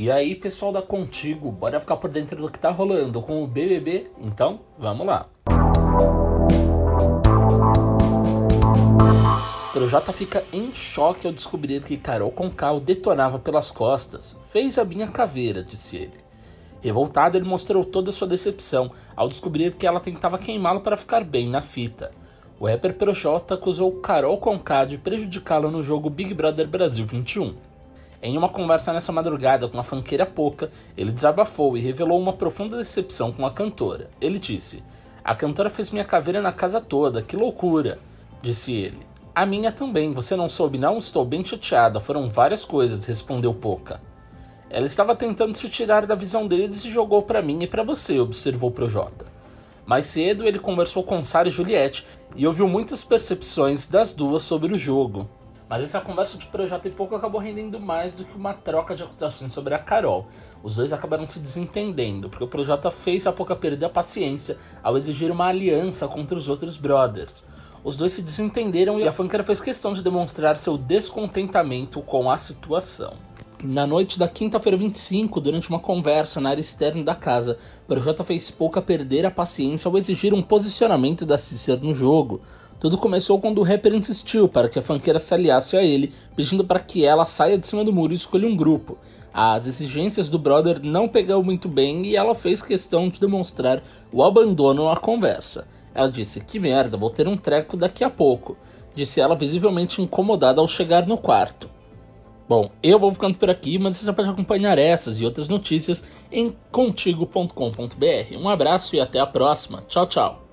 E aí, pessoal da Contigo, bora ficar por dentro do que tá rolando com o BBB? Então, vamos lá. Projota fica em choque ao descobrir que Carol Conká o detonava pelas costas. Fez a minha caveira, disse ele. Revoltado, ele mostrou toda sua decepção ao descobrir que ela tentava queimá-lo para ficar bem na fita. O rapper Projota acusou Carol Conká de prejudicá-lo no jogo Big Brother Brasil 21. Em uma conversa nessa madrugada com a fanqueira Poca, ele desabafou e revelou uma profunda decepção com a cantora. Ele disse: A cantora fez minha caveira na casa toda, que loucura! Disse ele. A minha também, você não soube não? Estou bem chateada, foram várias coisas, respondeu Poca. Ela estava tentando se tirar da visão deles e jogou para mim e para você, observou Projota. Mais cedo, ele conversou com Sara e Juliette e ouviu muitas percepções das duas sobre o jogo. Mas essa conversa de projeto e pouco acabou rendendo mais do que uma troca de acusações sobre a Carol. Os dois acabaram se desentendendo, porque o projeto fez a Pouca perder a paciência ao exigir uma aliança contra os outros brothers. Os dois se desentenderam e a funkera fez questão de demonstrar seu descontentamento com a situação. Na noite da quinta-feira 25, durante uma conversa na área externa da casa, Projota fez Pouca perder a paciência ao exigir um posicionamento da Cícera no jogo. Tudo começou quando o rapper insistiu para que a fanqueira se aliasse a ele, pedindo para que ela saia de cima do muro e escolha um grupo. As exigências do brother não pegaram muito bem e ela fez questão de demonstrar o abandono à conversa. Ela disse: Que merda, vou ter um treco daqui a pouco. Disse ela, visivelmente incomodada ao chegar no quarto. Bom, eu vou ficando por aqui, mas você pode acompanhar essas e outras notícias em contigo.com.br. Um abraço e até a próxima. Tchau, tchau.